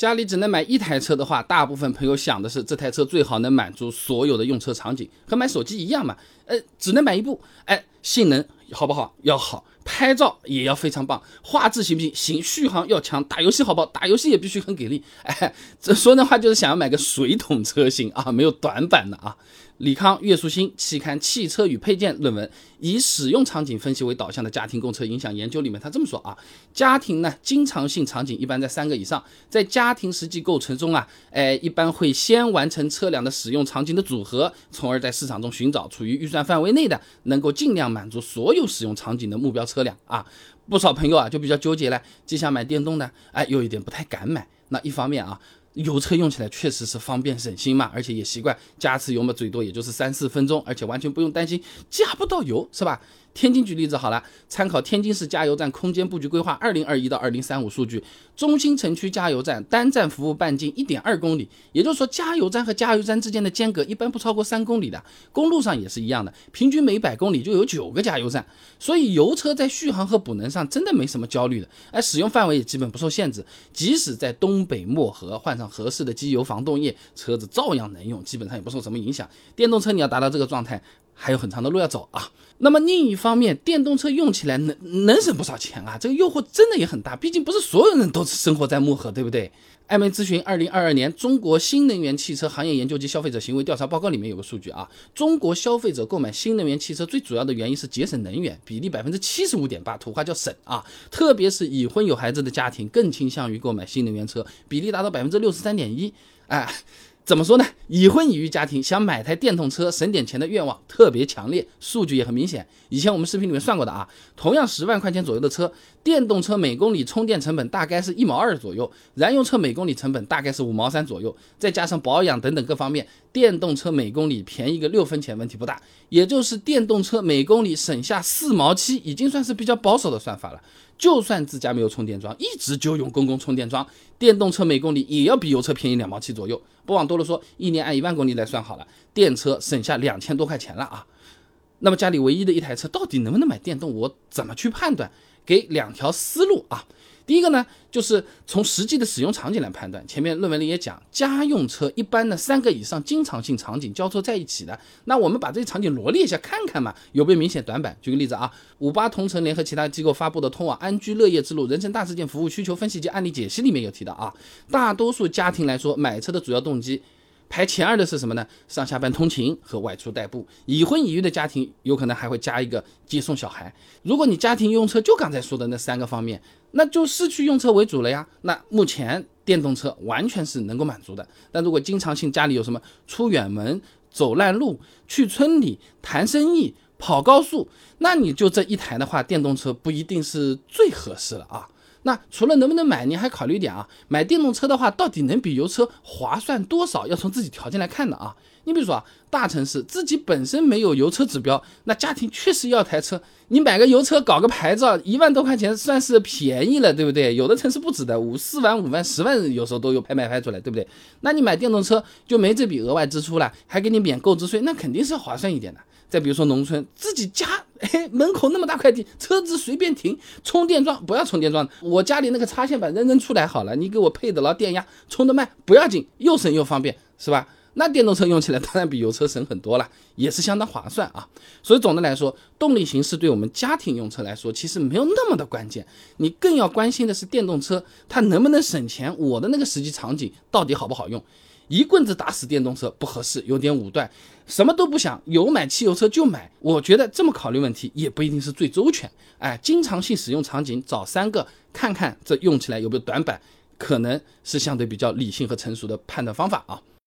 家里只能买一台车的话，大部分朋友想的是这台车最好能满足所有的用车场景，和买手机一样嘛。呃，只能买一部，哎，性能好不好？要好，拍照也要非常棒，画质行不行？行，续航要强，打游戏好不好？打游戏也必须很给力。哎，这说的话就是想要买个水桶车型啊，没有短板的啊。李康、岳树新期刊《汽车与配件》论文，以使用场景分析为导向的家庭购车影响研究里面，他这么说啊：家庭呢，经常性场景一般在三个以上，在家庭实际构成中啊，哎，一般会先完成车辆的使用场景的组合，从而在市场中寻找处于预算范围内的，能够尽量满足所有使用场景的目标车辆啊。不少朋友啊就比较纠结了，既想买电动的，哎，又有点不太敢买。那一方面啊。油车用起来确实是方便省心嘛，而且也习惯加次油嘛，最多也就是三四分钟，而且完全不用担心加不到油，是吧？天津举例子好了，参考天津市加油站空间布局规划二零二一到二零三五数据，中心城区加油站单站服务半径一点二公里，也就是说加油站和加油站之间的间隔一般不超过三公里的。公路上也是一样的，平均每百公里就有九个加油站，所以油车在续航和补能上真的没什么焦虑的。而，使用范围也基本不受限制，即使在东北漠河换上合适的机油防冻液，车子照样能用，基本上也不受什么影响。电动车你要达到这个状态。还有很长的路要走啊。那么另一方面，电动车用起来能能省不少钱啊。这个诱惑真的也很大，毕竟不是所有人都生活在漠河，对不对？艾媒咨询二零二二年中国新能源汽车行业研究及消费者行为调查报告里面有个数据啊，中国消费者购买新能源汽车最主要的原因是节省能源，比例百分之七十五点八，土话叫省啊。特别是已婚有孩子的家庭更倾向于购买新能源车，比例达到百分之六十三点一，哎。怎么说呢？已婚已育家庭想买台电动车省点钱的愿望特别强烈，数据也很明显。以前我们视频里面算过的啊，同样十万块钱左右的车，电动车每公里充电成本大概是一毛二左右，燃油车每公里成本大概是五毛三左右，再加上保养等等各方面，电动车每公里便宜个六分钱问题不大。也就是电动车每公里省下四毛七，已经算是比较保守的算法了。就算自家没有充电桩，一直就用公共充电桩，电动车每公里也要比油车便宜两毛七左右。不往多了说，一年按一万公里来算好了，电车省下两千多块钱了啊。那么家里唯一的一台车，到底能不能买电动？我怎么去判断？给两条思路啊。第一个呢，就是从实际的使用场景来判断。前面论文里也讲，家用车一般呢三个以上经常性场景交错在一起的。那我们把这些场景罗列一下，看看嘛，有没有明显短板？举个例子啊，五八同城联合其他机构发布的《通往安居乐业之路：人生大事件服务需求分析及案例解析》里面有提到啊，大多数家庭来说，买车的主要动机。排前二的是什么呢？上下班通勤和外出代步。已婚已育的家庭有可能还会加一个接送小孩。如果你家庭用车就刚才说的那三个方面，那就市区用车为主了呀。那目前电动车完全是能够满足的。但如果经常性家里有什么出远门、走烂路、去村里谈生意、跑高速，那你就这一台的话，电动车不一定是最合适了啊。那除了能不能买，你还考虑一点啊？买电动车的话，到底能比油车划算多少？要从自己条件来看的啊。你比如说啊，大城市自己本身没有油车指标，那家庭确实要台车。你买个油车搞个牌照，一万多块钱算是便宜了，对不对？有的城市不止的，五四万、五万、十万，有时候都有拍卖拍出来，对不对？那你买电动车就没这笔额外支出了，还给你免购置税，那肯定是划算一点的。再比如说农村，自己家哎门口那么大块地，车子随便停，充电桩不要充电桩，我家里那个插线板扔扔出来好了，你给我配得了电压，充得慢不要紧，又省又方便，是吧？那电动车用起来当然比油车省很多了，也是相当划算啊。所以总的来说，动力形式对我们家庭用车来说，其实没有那么的关键，你更要关心的是电动车它能不能省钱，我的那个实际场景到底好不好用。一棍子打死电动车不合适，有点武断，什么都不想，有买汽油车就买。我觉得这么考虑问题也不一定是最周全。哎，经常性使用场景找三个，看看这用起来有没有短板，可能是相对比较理性和成熟的判断方法啊。